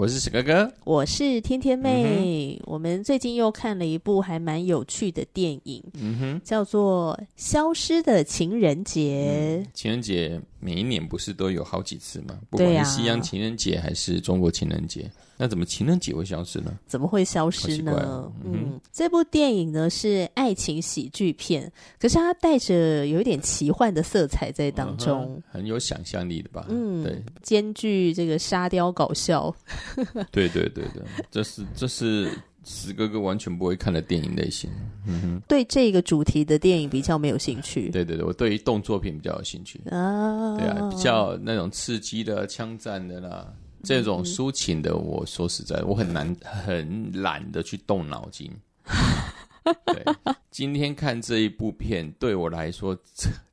我是史哥哥，我是天天妹。嗯、我们最近又看了一部还蛮有趣的电影，嗯哼，叫做《消失的情人节》。嗯、情人节每一年不是都有好几次吗？不管是西洋情人节还是中国情人节。那怎么情人节会消失呢？怎么会消失呢？哦、嗯，嗯，这部电影呢是爱情喜剧片，可是它带着有一点奇幻的色彩在当中，嗯、很有想象力的吧？嗯，对，兼具这个沙雕搞笑。对对对对，这是这是史哥哥完全不会看的电影类型。嗯哼，对这个主题的电影比较没有兴趣。对对对，我对于动作片比较有兴趣啊，对啊，比较那种刺激的枪战的啦。这种抒情的，我说实在，我很难很懒得去动脑筋。对，今天看这一部片，对我来说，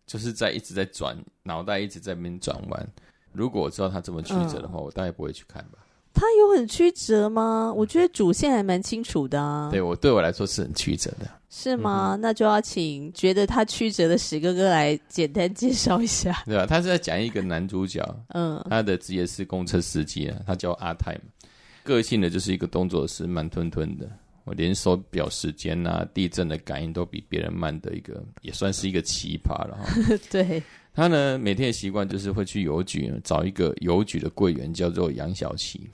就是在一直在转脑袋，一直在那边转弯。如果我知道他这么曲折的话，嗯、我大概不会去看吧。他有很曲折吗？我觉得主线还蛮清楚的啊。对我对我来说是很曲折的。是吗？嗯、那就要请觉得他曲折的史哥哥来简单介绍一下，对吧？他是在讲一个男主角，嗯，他的职业是公车司机啊，他叫阿泰嘛，个性呢就是一个动作是慢吞吞的，我连手表时间啊、地震的感应都比别人慢的一个，也算是一个奇葩了哈。对，他呢每天的习惯就是会去邮局找一个邮局的柜员叫做杨小琪，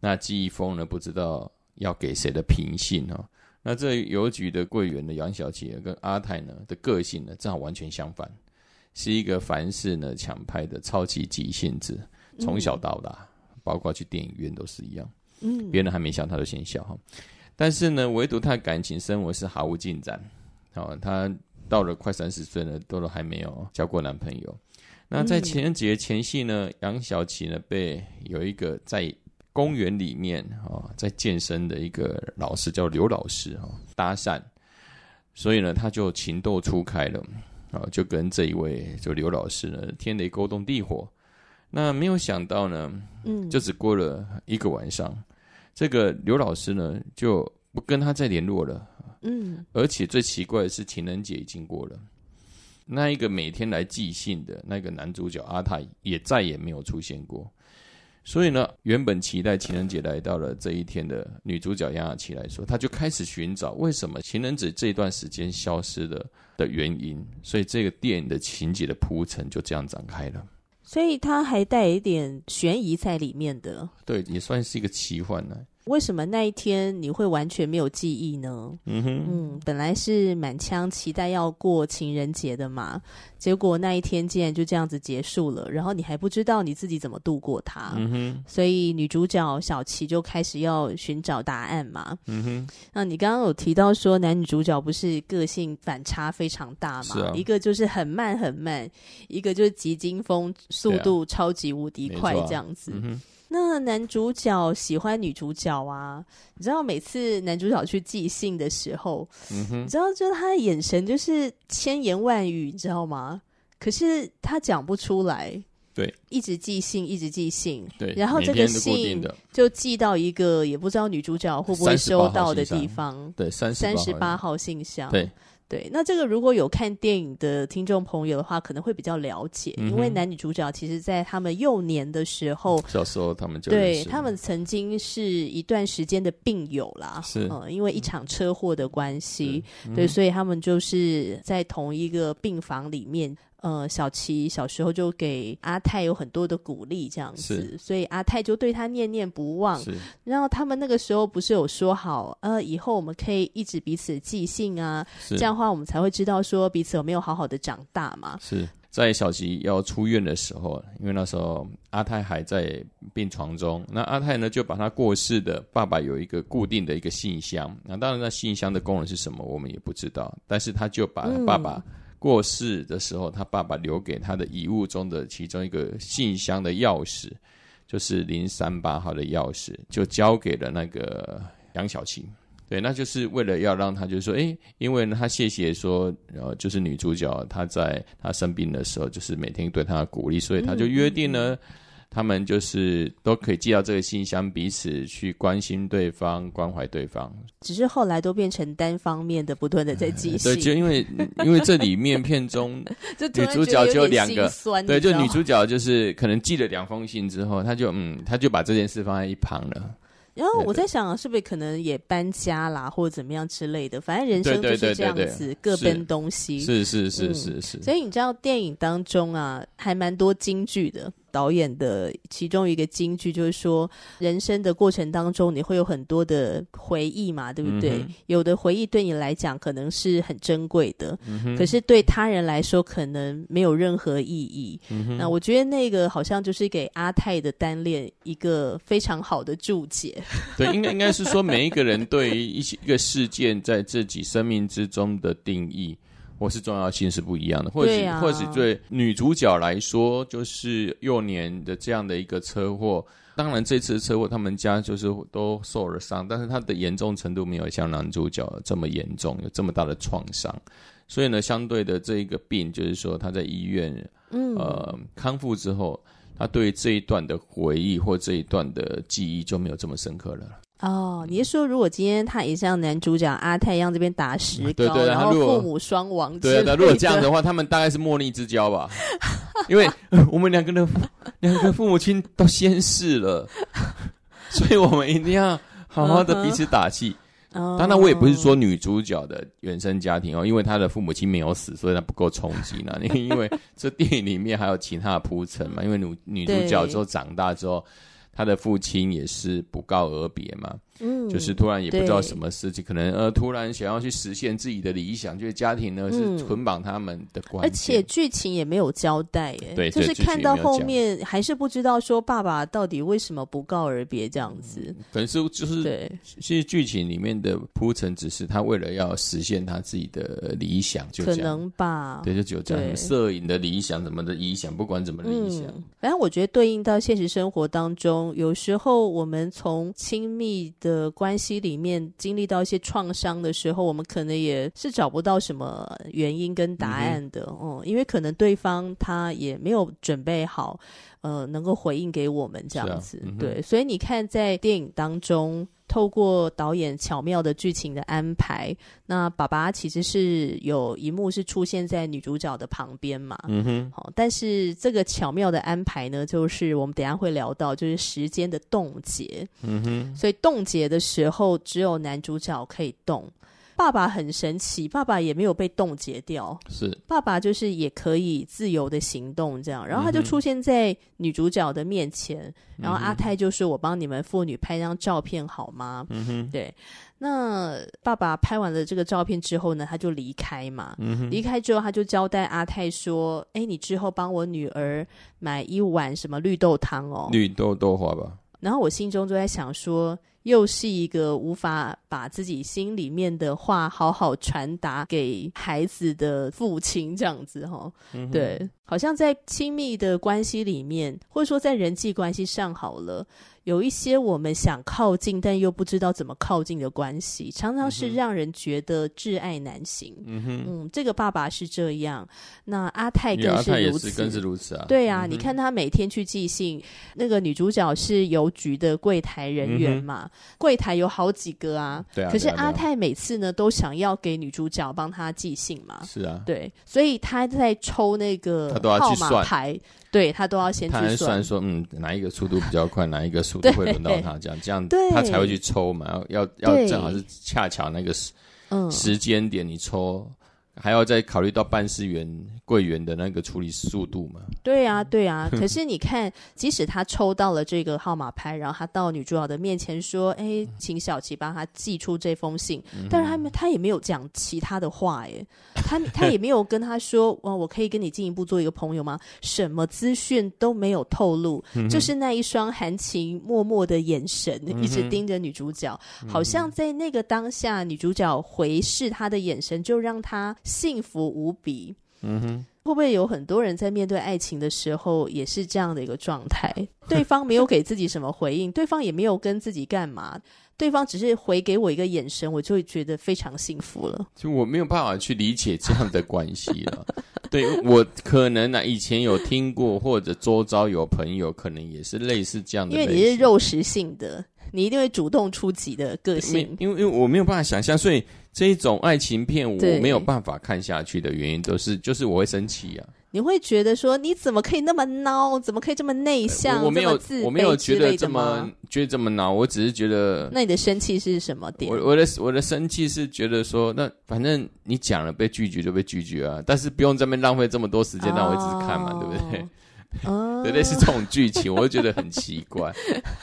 那季一封呢不知道要给谁的平信哦。那这邮局的柜员的杨小姐跟阿泰呢的个性呢正好完全相反，是一个凡事呢抢拍的超级急性子，从小到大，嗯、包括去电影院都是一样，嗯，别人还没笑他就先笑哈，但是呢，唯独他的感情生活是毫无进展，哦，他到了快三十岁了，都都还没有交过男朋友。那在情人节前夕呢，杨小琪呢被有一个在。公园里面啊，在健身的一个老师叫刘老师啊，搭讪，所以呢，他就情窦初开了啊，就跟这一位就刘老师呢，天雷勾动地火。那没有想到呢，嗯，就只过了一个晚上，这个刘老师呢就不跟他再联络了，嗯，而且最奇怪的是，情人节已经过了，那一个每天来寄信的那个男主角阿泰也再也没有出现过。所以呢，原本期待情人节来到了这一天的女主角杨雅琪来说，她就开始寻找为什么情人节这段时间消失的的原因。所以这个电影的情节的铺陈就这样展开了。所以它还带一点悬疑在里面的。对，也算是一个奇幻呢。为什么那一天你会完全没有记忆呢？嗯哼，嗯，本来是满腔期待要过情人节的嘛，结果那一天竟然就这样子结束了，然后你还不知道你自己怎么度过它。嗯哼，所以女主角小琪就开始要寻找答案嘛。嗯哼，那你刚刚有提到说男女主角不是个性反差非常大嘛？是啊，一个就是很慢很慢，一个就是急惊风，速度超级无敌快这样子。那男主角喜欢女主角啊，你知道每次男主角去寄信的时候，嗯，你知道就是他的眼神就是千言万语，你知道吗？可是他讲不出来，对，一直寄信，一直寄信，对，然后这个信就寄到一个也不知道女主角会不会收到的地方，对，三三十八号信箱，对。对，那这个如果有看电影的听众朋友的话，可能会比较了解，嗯、因为男女主角其实，在他们幼年的时候，小时候他们就对他们曾经是一段时间的病友啦，是，嗯，因为一场车祸的关系，嗯、对，所以他们就是在同一个病房里面。呃，小琪小时候就给阿泰有很多的鼓励，这样子，所以阿泰就对他念念不忘。是，然后他们那个时候不是有说好，呃，以后我们可以一直彼此寄信啊，这样的话我们才会知道说彼此有没有好好的长大嘛。是。在小琪要出院的时候，因为那时候阿泰还在病床中，那阿泰呢就把他过世的爸爸有一个固定的一个信箱，那当然那信箱的功能是什么，我们也不知道，但是他就把爸爸过世的时候，他爸爸留给他的遗物中的其中一个信箱的钥匙，就是零三八号的钥匙，就交给了那个杨小琴。对，那就是为了要让他，就是说，哎，因为呢，他谢谢说，呃，就是女主角她在她生病的时候，就是每天对她鼓励，所以他就约定呢，他们就是都可以寄到这个信箱，彼此去关心对方，关怀对方。只是后来都变成单方面的，不断的在寄信。对，就因为因为这里面片中 女主角就两个，对，就女主角就是可能寄了两封信之后，她就嗯，她就把这件事放在一旁了。然后我在想，是不是可能也搬家啦，或者怎么样之类的？反正人生就是这样子，各奔东西。是是是是是。所以你知道，电影当中啊，还蛮多京剧的。导演的其中一个金句就是说，人生的过程当中，你会有很多的回忆嘛，对不对？嗯、有的回忆对你来讲可能是很珍贵的，嗯、可是对他人来说可能没有任何意义。嗯、那我觉得那个好像就是给阿泰的单恋一个非常好的注解。对，应该应该是说，每一个人对于一些一个事件在自己生命之中的定义。或是重要性是不一样的，或者、啊、或者对女主角来说，就是幼年的这样的一个车祸。当然，这次车祸他们家就是都受了伤，但是他的严重程度没有像男主角这么严重，有这么大的创伤。所以呢，相对的这一个病，就是说他在医院，嗯，呃，康复之后，他对这一段的回忆或这一段的记忆就没有这么深刻了。哦，你是说，如果今天他也像男主角阿泰一样这边打石膏，对对，然后父母双亡，对的，如果这样的话，他们大概是莫逆之交吧？因为我们两个的两个父母亲都先逝了，所以我们一定要好好的彼此打气。当然，我也不是说女主角的原生家庭哦，因为她的父母亲没有死，所以她不够冲击呢。因为这电影里面还有其他的铺陈嘛，因为女女主角之后长大之后。他的父亲也是不告而别吗。嗯，就是突然也不知道什么事情，可能呃突然想要去实现自己的理想，就是家庭呢、嗯、是捆绑他们的关系，而且剧情也没有交代，耶。对，就是看到后面还是不知道说爸爸到底为什么不告而别这样子。嗯、可能是就是对，其实剧情里面的铺陈只是他为了要实现他自己的理想，就，可能吧。对，就只有这样，摄影的理想，怎么的理想，不管怎么理想，嗯、反正我觉得对应到现实生活当中，有时候我们从亲密的关系里面经历到一些创伤的时候，我们可能也是找不到什么原因跟答案的哦、嗯嗯，因为可能对方他也没有准备好，呃，能够回应给我们这样子。啊嗯、对，所以你看，在电影当中，透过导演巧妙的剧情的安排，那爸爸其实是有一幕是出现在女主角的旁边嘛。嗯哼。好，但是这个巧妙的安排呢，就是我们等一下会聊到，就是时间的冻结。嗯哼。所以冻结的时候，只有男主角可以动。爸爸很神奇，爸爸也没有被冻结掉，是爸爸就是也可以自由的行动这样，然后他就出现在女主角的面前，嗯、然后阿泰就说：“我帮你们父女拍张照片好吗？”嗯哼，对。那爸爸拍完了这个照片之后呢，他就离开嘛。嗯，离开之后他就交代阿泰说：“哎，你之后帮我女儿买一碗什么绿豆汤哦，绿豆豆花吧。”然后我心中就在想说。又是一个无法把自己心里面的话好好传达给孩子的父亲，这样子哈、嗯，对，好像在亲密的关系里面，或者说在人际关系上好了。有一些我们想靠近，但又不知道怎么靠近的关系，常常是让人觉得挚爱难行。嗯哼，嗯，这个爸爸是这样，那阿泰更是如此，更是如此啊。对啊，嗯，你看他每天去寄信，那个女主角是邮局的柜台人员嘛，嗯，柜台有好几个啊。对啊。可是阿泰每次呢，都想要给女主角帮他寄信嘛。是啊。对，所以他在抽那个号码牌。对他都要先去算，算说，嗯，哪一个速度比较快，哪一个速度会轮到他，这样这样，他才会去抽嘛。要要要正好是恰巧那个时嗯时间点，你抽还要再考虑到办事员柜员的那个处理速度嘛？对啊，对啊。可是你看，即使他抽到了这个号码牌，然后他到女主角的面前说：“哎，请小琪帮他寄出这封信。嗯”但是他他也没有讲其他的话，哎，他 他也没有跟他说：“哦，我可以跟你进一步做一个朋友吗？”什么资讯都没有透露，嗯、就是那一双含情脉脉的眼神，嗯、一直盯着女主角，嗯、好像在那个当下，女主角回视他的眼神，就让他。幸福无比，嗯哼，会不会有很多人在面对爱情的时候也是这样的一个状态？对方没有给自己什么回应，对方也没有跟自己干嘛，对方只是回给我一个眼神，我就会觉得非常幸福了。就我没有办法去理解这样的关系了。对，我可能呢、啊，以前有听过，或者周遭有朋友，可能也是类似这样的。因为你是肉食性的，你一定会主动出击的个性。因为因为我没有办法想象，所以。这一种爱情片我没有办法看下去的原因都是，就是我会生气啊！你会觉得说，你怎么可以那么孬？怎么可以这么内向？我没有，我没有觉得这么觉得这么孬。我只是觉得，那你的生气是什么点？我我的我的生气是觉得说，那反正你讲了被拒绝就被拒绝啊，但是不用这边浪费这么多时间让我一直看嘛，哦、对不对？哦，对，类似这种剧情，我就觉得很奇怪。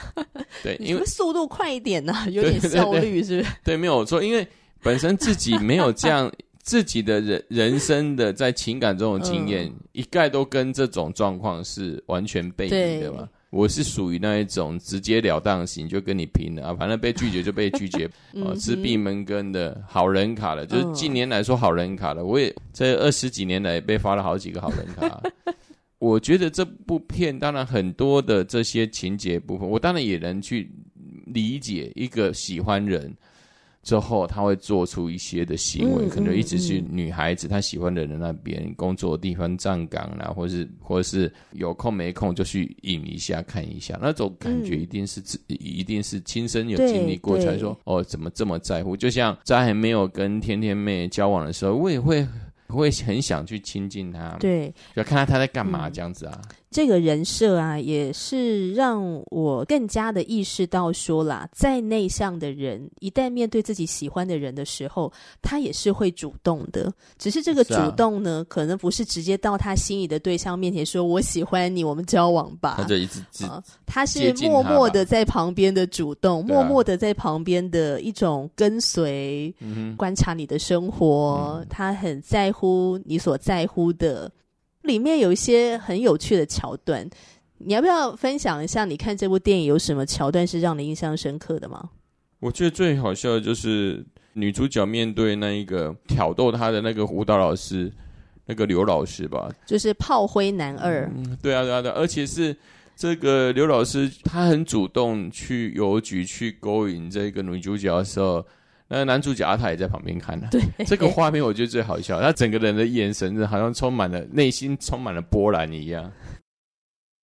对，因为速度快一点呢、啊，有点效率是不是？对，没有错，因为。本身自己没有这样自己的人人生的在情感中的经验，嗯、一概都跟这种状况是完全背离的嘛。我是属于那一种直截了当型，就跟你拼了啊，反正被拒绝就被拒绝，哦、啊，是闭门羹的好人卡了，就是近年来说好人卡了。我也这二十几年来被发了好几个好人卡。我觉得这部片当然很多的这些情节部分，我当然也能去理解一个喜欢人。之后他会做出一些的行为，嗯、可能一直去女孩子她喜欢的人那边工作的地方站岗啦，或是或是有空没空就去引一下看一下，那种感觉一定是自、嗯、一定是亲身有经历过才说哦，怎么这么在乎？就像在还没有跟天天妹交往的时候，我也会会很想去亲近他，对，就看看他在干嘛这样子啊。嗯这个人设啊，也是让我更加的意识到说啦，再内向的人，一旦面对自己喜欢的人的时候，他也是会主动的。只是这个主动呢，啊、可能不是直接到他心仪的对象面前说“我喜欢你，我们交往吧”，他就一直啊，他是默默的在旁边的主动，默默的在旁边的一种跟随，啊、观察你的生活，嗯、他很在乎你所在乎的。里面有一些很有趣的桥段，你要不要分享一下？你看这部电影有什么桥段是让你印象深刻的吗？我觉得最好笑的就是女主角面对那一个挑逗她的那个舞蹈老师，那个刘老师吧，就是炮灰男二。嗯，对啊，对啊，对啊，而且是这个刘老师，他很主动去邮局去勾引这个女主角的时候。那男主角阿泰也在旁边看呢。对，这个画面我觉得最好笑，他整个人的眼神好像充满了内心充满了波澜一样。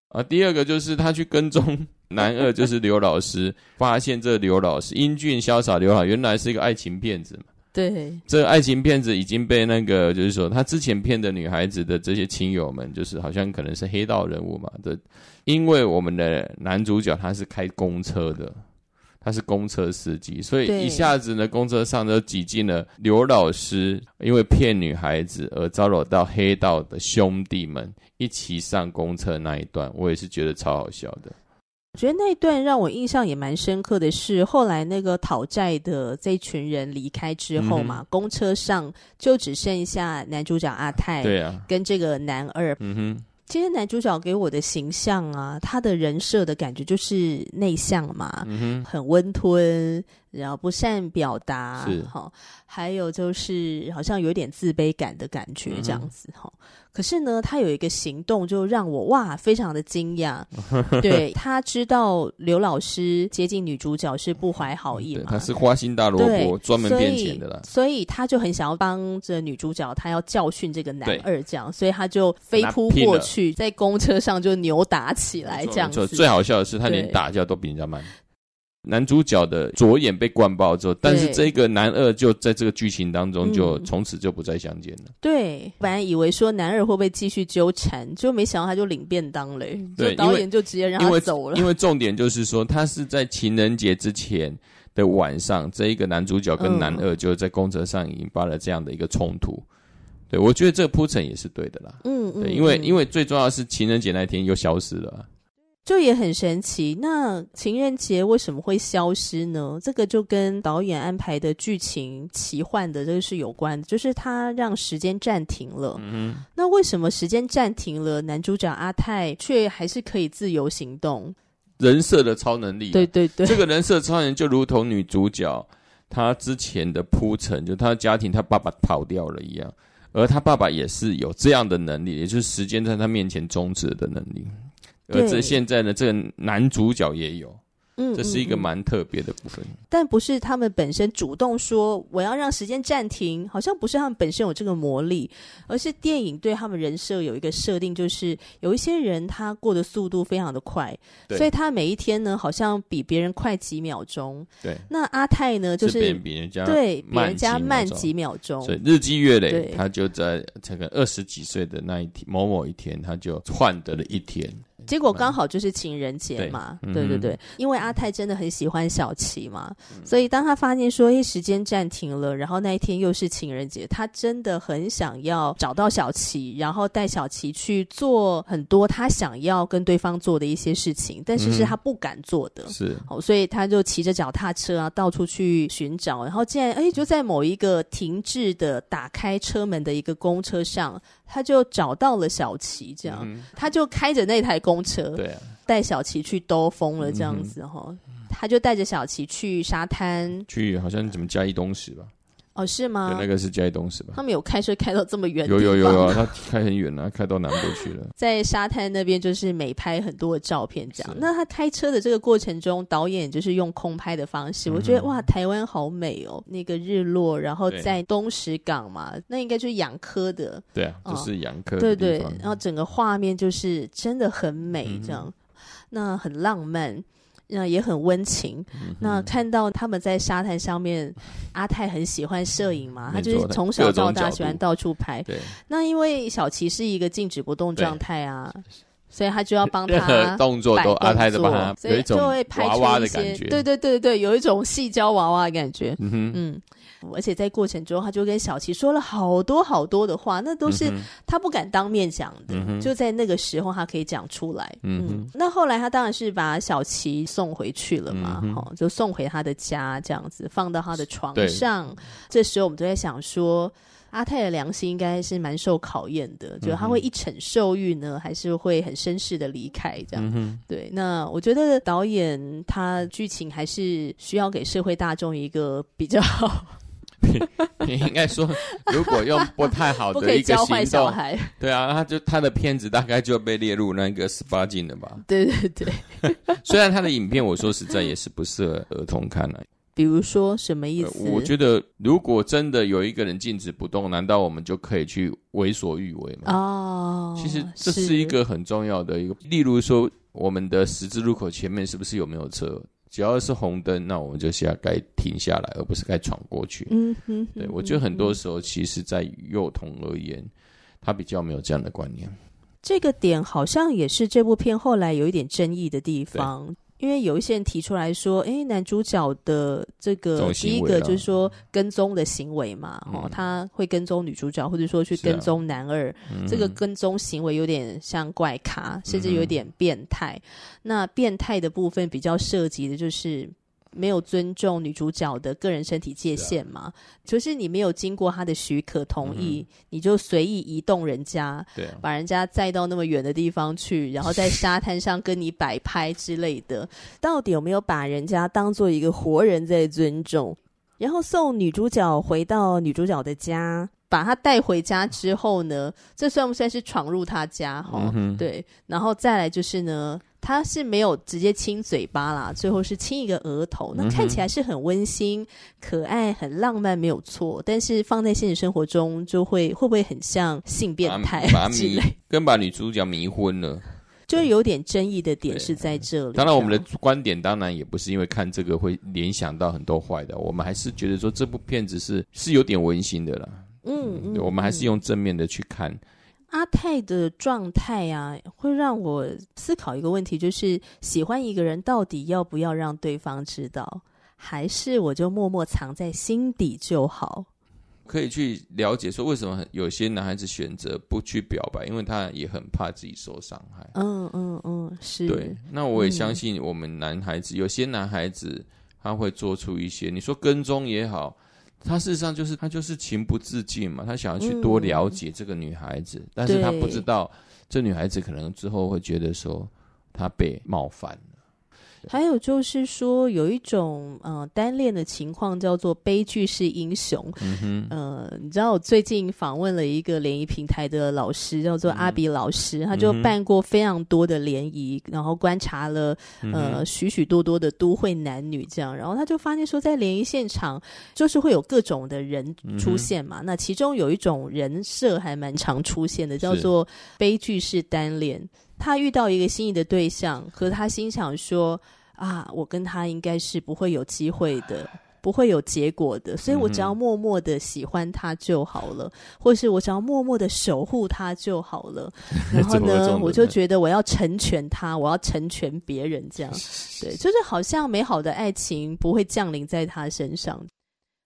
啊，第二个就是他去跟踪男二，就是刘老师，发现这刘老师英俊潇洒，刘老原来是一个爱情骗子嘛。对，这个爱情骗子已经被那个就是说他之前骗的女孩子的这些亲友们，就是好像可能是黑道人物嘛。这因为我们的男主角他是开公车的。他是公车司机，所以一下子呢，公车上就挤进了刘老师，因为骗女孩子而招惹到黑道的兄弟们一起上公车那一段，我也是觉得超好笑的。我觉得那一段让我印象也蛮深刻的是，后来那个讨债的这群人离开之后嘛，嗯、公车上就只剩下男主角阿泰，对啊，跟这个男二，嗯哼。今天男主角给我的形象啊，他的人设的感觉就是内向嘛，嗯、很温吞，然后不善表达，是哈，还有就是好像有点自卑感的感觉这样子哈。可是呢，他有一个行动就让我哇，非常的惊讶。对，他知道刘老师接近女主角是不怀好意嘛，他是花心大萝卜，专门骗钱的啦所。所以他就很想要帮着女主角，他要教训这个男二这样，所以他就飞扑过去，在公车上就扭打起来这样子。最好笑的是，他连打架都比人家慢。男主角的左眼被灌爆之后，但是这个男二就在这个剧情当中就从此就不再相见了。嗯、对，本来以为说男二会不会继续纠缠，就没想到他就领便当嘞。对，导演就直接让他走了。因为，因为重点就是说，他是在情人节之前的晚上，这一个男主角跟男二就在公车上引发了这样的一个冲突。对，我觉得这个铺陈也是对的啦。嗯嗯，对，因为因为最重要的是情人节那天又消失了。就也很神奇，那情人节为什么会消失呢？这个就跟导演安排的剧情奇幻的这个是有关的，就是他让时间暂停了。嗯，那为什么时间暂停了，男主角阿泰却还是可以自由行动？人设的超能力啊，对对对，这个人设超能力就如同女主角她之前的铺陈，就她的家庭，她爸爸跑掉了一样，而她爸爸也是有这样的能力，也就是时间在他面前终止的能力。而这现在的，这个男主角也有。嗯，这是一个蛮特别的部分，但不是他们本身主动说我要让时间暂停，好像不是他们本身有这个魔力，而是电影对他们人设有一个设定，就是有一些人他过的速度非常的快，所以他每一天呢好像比别人快几秒钟。对，那阿泰呢就是比人家对比人家慢几秒钟，所以日积月累，他就在这个二十几岁的那一天某某一天，他就换得了一天。结果刚好就是情人节嘛，对，对对对，因为阿泰真的很喜欢小琪嘛，嗯、所以当他发现说，哎，时间暂停了，然后那一天又是情人节，他真的很想要找到小琪，然后带小琪去做很多他想要跟对方做的一些事情，但是是他不敢做的，嗯、是，哦，所以他就骑着脚踏车啊，到处去寻找，然后竟然哎，就在某一个停滞的打开车门的一个公车上。他就找到了小琪，这样，嗯、他就开着那台公车，对。啊，带小琪去兜风了，这样子哈，嗯、他就带着小琪去沙滩，去好像怎么嘉义东石吧。哦，是吗？那个是嘉义东石吧？他们有开车开到这么远？有有有有啊，他开很远啊，开到南部去了。在沙滩那边就是美拍很多的照片，这样。那他开车的这个过程中，导演就是用空拍的方式，嗯、我觉得哇，台湾好美哦，那个日落，然后在东石港嘛，那应该就是养科的。对啊，就是养科、哦。对对，然后整个画面就是真的很美，这样，嗯、那很浪漫。那也很温情。嗯、那看到他们在沙滩上面，阿泰很喜欢摄影嘛，他就是从小到大喜欢到处拍。对。那因为小琪是一个静止不动状态啊，所以他就要帮他任何动作都阿泰的帮他，有一种娃娃的感觉。对对对对，有一种细胶娃娃的感觉。嗯哼嗯。而且在过程中，他就跟小琪说了好多好多的话，那都是他不敢当面讲的。嗯、就在那个时候，他可以讲出来。嗯，嗯，那后来他当然是把小琪送回去了嘛，嗯、哼就送回他的家，这样子放到他的床上。这时候我们都在想说，阿泰的良心应该是蛮受考验的，就他会一逞受欲呢，还是会很绅士的离开？这样。嗯、对，那我觉得导演他剧情还是需要给社会大众一个比较。你应该说，如果用不太好的一个行动，对啊，他就他的片子大概就被列入那个十八禁了吧？对对对。虽然他的影片，我说实在也是不适合儿童看了。比如说什么意思？我觉得如果真的有一个人静止不动，难道我们就可以去为所欲为吗？哦，其实这是一个很重要的一个，例如说我们的十字路口前面是不是有没有车？只要是红灯，那我们就现在该停下来，而不是该闯过去。嗯哼，对，我觉得很多时候，其实，在幼童而言，他比较没有这样的观念。这个点好像也是这部片后来有一点争议的地方。因为有一些人提出来说，诶，男主角的这个第一个就是说跟踪的行为嘛，哦，他会跟踪女主角，或者说去跟踪男二，这个跟踪行为有点像怪咖，甚至有点变态。那变态的部分比较涉及的就是。没有尊重女主角的个人身体界限嘛？啊、就是你没有经过她的许可同意，嗯、你就随意移动人家，对啊、把人家载到那么远的地方去，然后在沙滩上跟你摆拍之类的，到底有没有把人家当做一个活人在尊重？然后送女主角回到女主角的家，把他带回家之后呢，这算不算是闯入他家？哈、嗯，对，然后再来就是呢。他是没有直接亲嘴巴啦，最后是亲一个额头，那看起来是很温馨、可爱、很浪漫，没有错。但是放在现实生活中，就会会不会很像性变态之类？跟把女主角迷昏了，就有点争议的点是在这里。当然，我们的观点当然也不是因为看这个会联想到很多坏的，我们还是觉得说这部片子是是有点温馨的啦。嗯，嗯，我们还是用正面的去看。阿泰的状态啊，会让我思考一个问题，就是喜欢一个人到底要不要让对方知道，还是我就默默藏在心底就好？可以去了解说，为什么有些男孩子选择不去表白，因为他也很怕自己受伤害。嗯嗯嗯，是。对，那我也相信我们男孩子，嗯、有些男孩子他会做出一些，你说跟踪也好，他事实上就是他就是情不自禁嘛，他想要去多了解这个女孩子，嗯、但是他不知道这女孩子可能之后会觉得说他被冒犯。还有就是说，有一种呃单恋的情况叫做悲剧式英雄。嗯哼，呃，你知道我最近访问了一个联谊平台的老师，叫做阿比老师，嗯、他就办过非常多的联谊，嗯、然后观察了呃许许多多的都会男女这样，然后他就发现说，在联谊现场就是会有各种的人出现嘛。嗯、那其中有一种人设还蛮常出现的，叫做悲剧式单恋。他遇到一个心仪的对象，可是他心想说：“啊，我跟他应该是不会有机会的，不会有结果的，所以我只要默默的喜欢他就好了，嗯、或是我只要默默的守护他就好了。然后呢，我就觉得我要成全他，我要成全别人，这样 对，就是好像美好的爱情不会降临在他身上，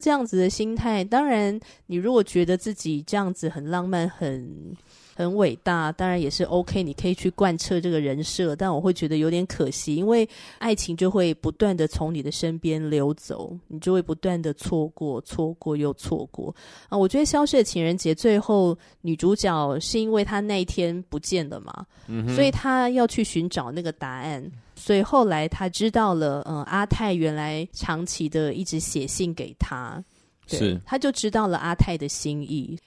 这样子的心态。当然，你如果觉得自己这样子很浪漫，很……很伟大，当然也是 OK，你可以去贯彻这个人设，但我会觉得有点可惜，因为爱情就会不断的从你的身边流走，你就会不断的错过，错过又错过啊！我觉得《消失的情人节》最后女主角是因为她那一天不见了嘛，嗯，所以她要去寻找那个答案，所以后来她知道了，嗯，阿泰原来长期的一直写信给她，对，是，她就知道了阿泰的心意。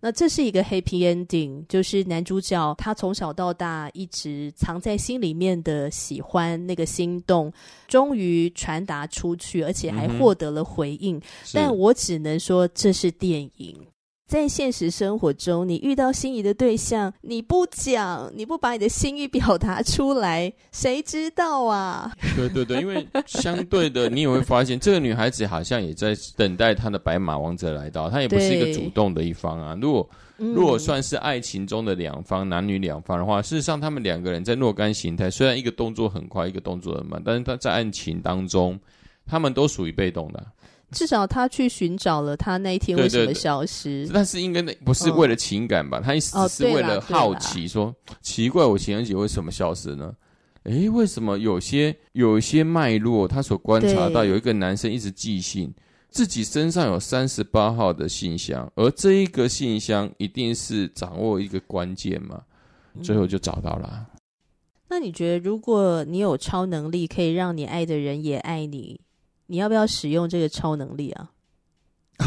那这是一个 happy ending，就是男主角他从小到大一直藏在心里面的喜欢那个心动，终于传达出去，而且还获得了回应。嗯、但我只能说这是电影。在现实生活中，你遇到心仪的对象，你不讲，你不把你的心意表达出来，谁知道啊？对对对，因为相对的，你也会发现，这个女孩子好像也在等待她的白马王子来到，她也不是一个主动的一方啊。如果如果算是爱情中的两方，男女两方的话，事实上他们两个人在若干形态，虽然一个动作很快，一个动作很慢，但是他在爱情当中，他们都属于被动的。至少他去寻找了他那一天为什么消失？但是应该那不是为了情感吧？哦、他只是为了好奇说，说奇怪，我情人节为什么消失呢？诶，为什么有些有一些脉络，他所观察到有一个男生一直寄信，自己身上有三十八号的信箱，而这一个信箱一定是掌握一个关键嘛？最后就找到了。嗯、那你觉得，如果你有超能力，可以让你爱的人也爱你？你要不要使用这个超能力啊？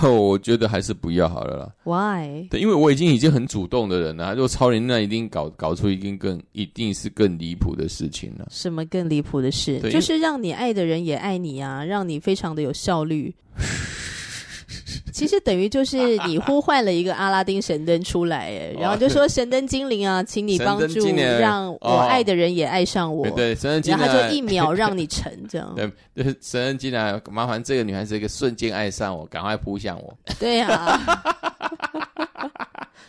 哦，我觉得还是不要好了啦。Why？对，因为我已经已经很主动的人了。如果超人，那一定搞搞出一定更一定是更离谱的事情了。什么更离谱的事？就是让你爱的人也爱你啊，让你非常的有效率。其实等于就是你呼唤了一个阿拉丁神灯出来，哎，然后就说神灯精灵啊，请你帮助让我爱的人也爱上我。对，神灯精灵，然后他就一秒让你成这样。对，神灯精灵，麻烦这个女孩子一个瞬间爱上我，赶快扑向我。对呀。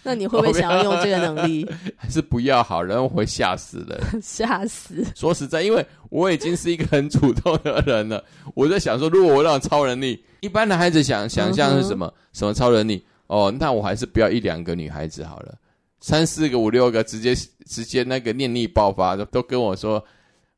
那你会不会想要用这个能力？还是不要好？然后会吓死人。吓死！说实在，因为我已经是一个很主动的人了。我在想说，如果我让超能力，一般的孩子想想象是什么？嗯、什么超能力？哦，那我还是不要一两个女孩子好了，三四个、五六个，直接直接那个念力爆发，都都跟我说，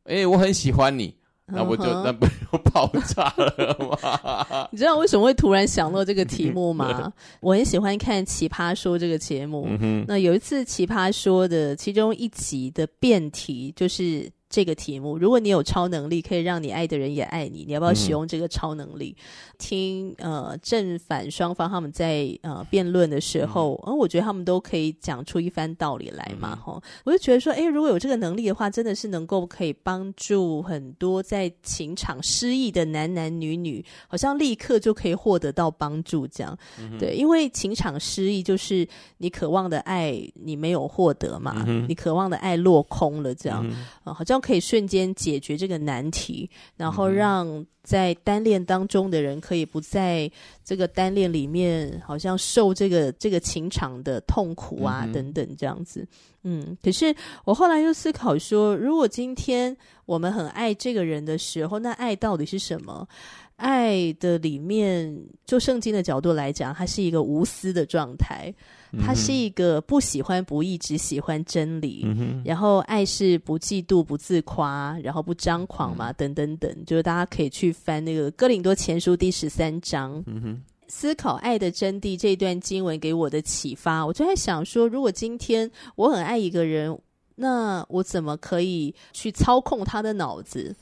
哎、欸，我很喜欢你。那不就那不就爆炸了吗？你知道为什么会突然想到这个题目吗？我很喜欢看《奇葩说》这个节目。嗯、哼那有一次《奇葩说》的其中一集的辩题就是。这个题目，如果你有超能力，可以让你爱的人也爱你，你要不要使用这个超能力？嗯、听呃正反双方他们在呃辩论的时候，嗯、呃，我觉得他们都可以讲出一番道理来嘛，哈、嗯。我就觉得说，哎，如果有这个能力的话，真的是能够可以帮助很多在情场失意的男男女女，好像立刻就可以获得到帮助，这样。嗯、对，因为情场失意就是你渴望的爱你没有获得嘛，嗯、你渴望的爱落空了，这样，好像。可以瞬间解决这个难题，然后让在单恋当中的人可以不在这个单恋里面，好像受这个这个情场的痛苦啊、嗯、等等这样子。嗯，可是我后来又思考说，如果今天我们很爱这个人的时候，那爱到底是什么？爱的里面，就圣经的角度来讲，它是一个无私的状态，它是一个不喜欢不义，只喜欢真理。嗯、然后爱是不嫉妒、不自夸，然后不张狂嘛，嗯、等等等。就是大家可以去翻那个哥林多前书第十三章，嗯、哼思考爱的真谛这一段经文给我的启发。我就在想说，如果今天我很爱一个人，那我怎么可以去操控他的脑子？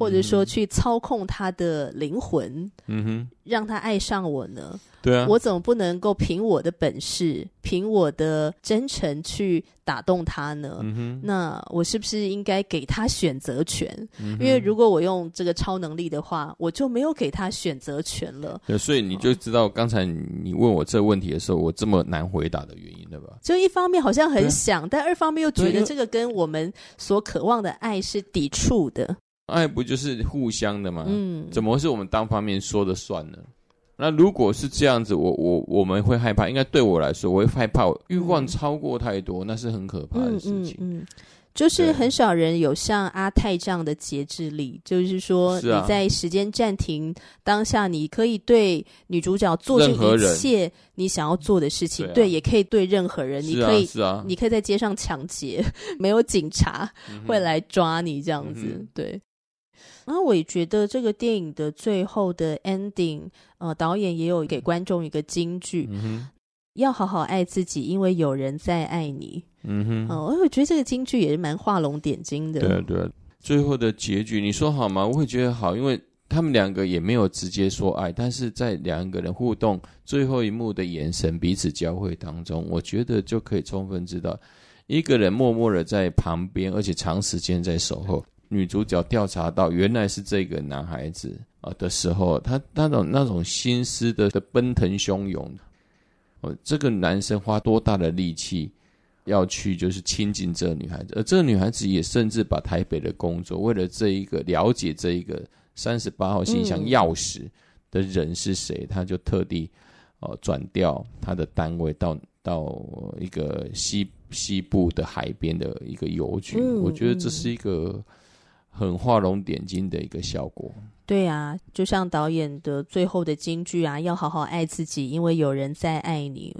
或者说去操控他的灵魂，嗯哼，让他爱上我呢？对啊，我怎么不能够凭我的本事，凭我的真诚去打动他呢？嗯哼，那我是不是应该给他选择权？嗯，因为如果我用这个超能力的话，我就没有给他选择权了。对，所以你就知道刚才你问我这个问题的时候，我这么难回答的原因对吧？就一方面好像很想，但二方面又觉得这个跟我们所渴望的爱是抵触的。爱不就是互相的吗？嗯，怎么会是我们单方面说的算呢？那如果是这样子，我我我们会害怕。应该对我来说，我会害怕欲望超过太多，嗯、那是很可怕的事情。嗯，嗯嗯就是很少人有像阿泰这样的节制力，就是说你在时间暂停当下，你可以对女主角做这一切你想要做的事情，对，啊、对，也可以对任何人，你可以，是啊，你可以在街上抢劫，没有警察会来抓你这样子，嗯、对。然后我也觉得这个电影的最后的 ending，呃，导演也有给观众一个金句，嗯、要好好爱自己，因为有人在爱你。嗯哼，哦、呃，我觉得这个金句也是蛮画龙点睛的。对啊，对啊，最后的结局你说好吗？我会觉得好，因为他们两个也没有直接说爱，但是在两个人互动最后一幕的眼神彼此交汇当中，我觉得就可以充分知道一个人默默的在旁边，而且长时间在守候。女主角调查到原来是这个男孩子啊的时候，他那种那种心思的的奔腾汹涌，哦，这个男生花多大的力气要去就是亲近这个女孩子，而这个女孩子也甚至把台北的工作为了这一个了解这一个三十八号信箱钥匙的人是谁，他、嗯、就特地哦转调他的单位到到一个西西部的海边的一个邮局，嗯、我觉得这是一个。很画龙点睛的一个效果。对啊，就像导演的最后的金句啊，要好好爱自己，因为有人在爱你。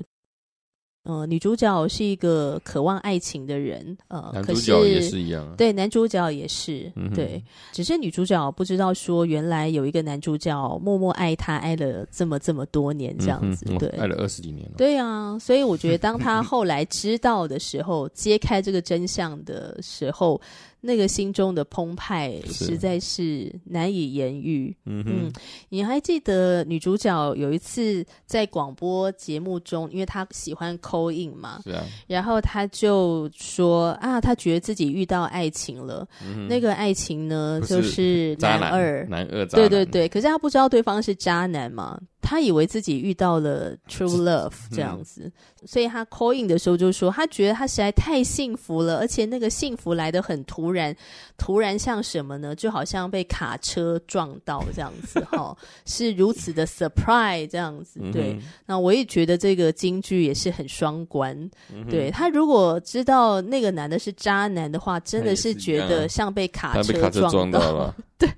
呃，女主角是一个渴望爱情的人，呃，男主角也是一样啊。对，男主角也是，嗯。对，只是女主角不知道说，原来有一个男主角默默爱她，爱了这么这么多年，这样子，嗯、对，爱了二十几年了。对啊，所以我觉得，当他后来知道的时候，揭开这个真相的时候。那个心中的澎湃实在是难以言喻。嗯你还记得女主角有一次在广播节目中，因为她喜欢 call in 嘛，是啊，然后她就说啊，她觉得自己遇到爱情了。嗯、那个爱情呢，就是男二，男二，对对对。可是她不知道对方是渣男嘛。他以为自己遇到了 true love 这样子，嗯、所以他 call in 的时候就说，他觉得他实在太幸福了，而且那个幸福来的很突然，突然像什么呢？就好像被卡车撞到这样子，哈，是如此的 surprise 这样子。对，嗯、那我也觉得这个京剧也是很双关。嗯、对，他如果知道那个男的是渣男的话，真的是觉得像被卡车撞到了。对。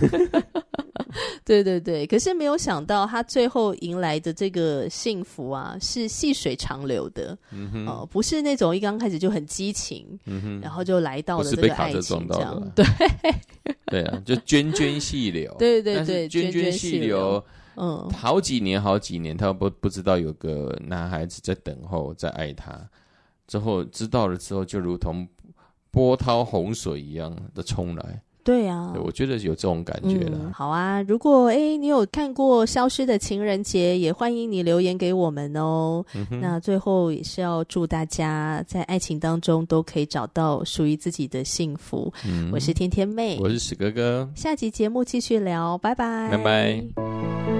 对对对，可是没有想到，他最后迎来的这个幸福啊，是细水长流的，嗯哼，呃，不是那种一刚开始就很激情，嗯哼，然后就来到了这个爱情这样，对，对啊，就涓涓细流，对 对对，涓涓细流，嗯，好几年好几年，他不不知道有个男孩子在等候，在爱他，之后知道了之后，就如同波涛洪水一样的冲来。对啊对，我觉得有这种感觉了、嗯。好啊，如果哎你有看过《消失的情人节》，也欢迎你留言给我们哦。嗯、那最后也是要祝大家在爱情当中都可以找到属于自己的幸福。嗯、我是天天妹，我是史哥哥，下集节目继续聊，拜拜，拜拜。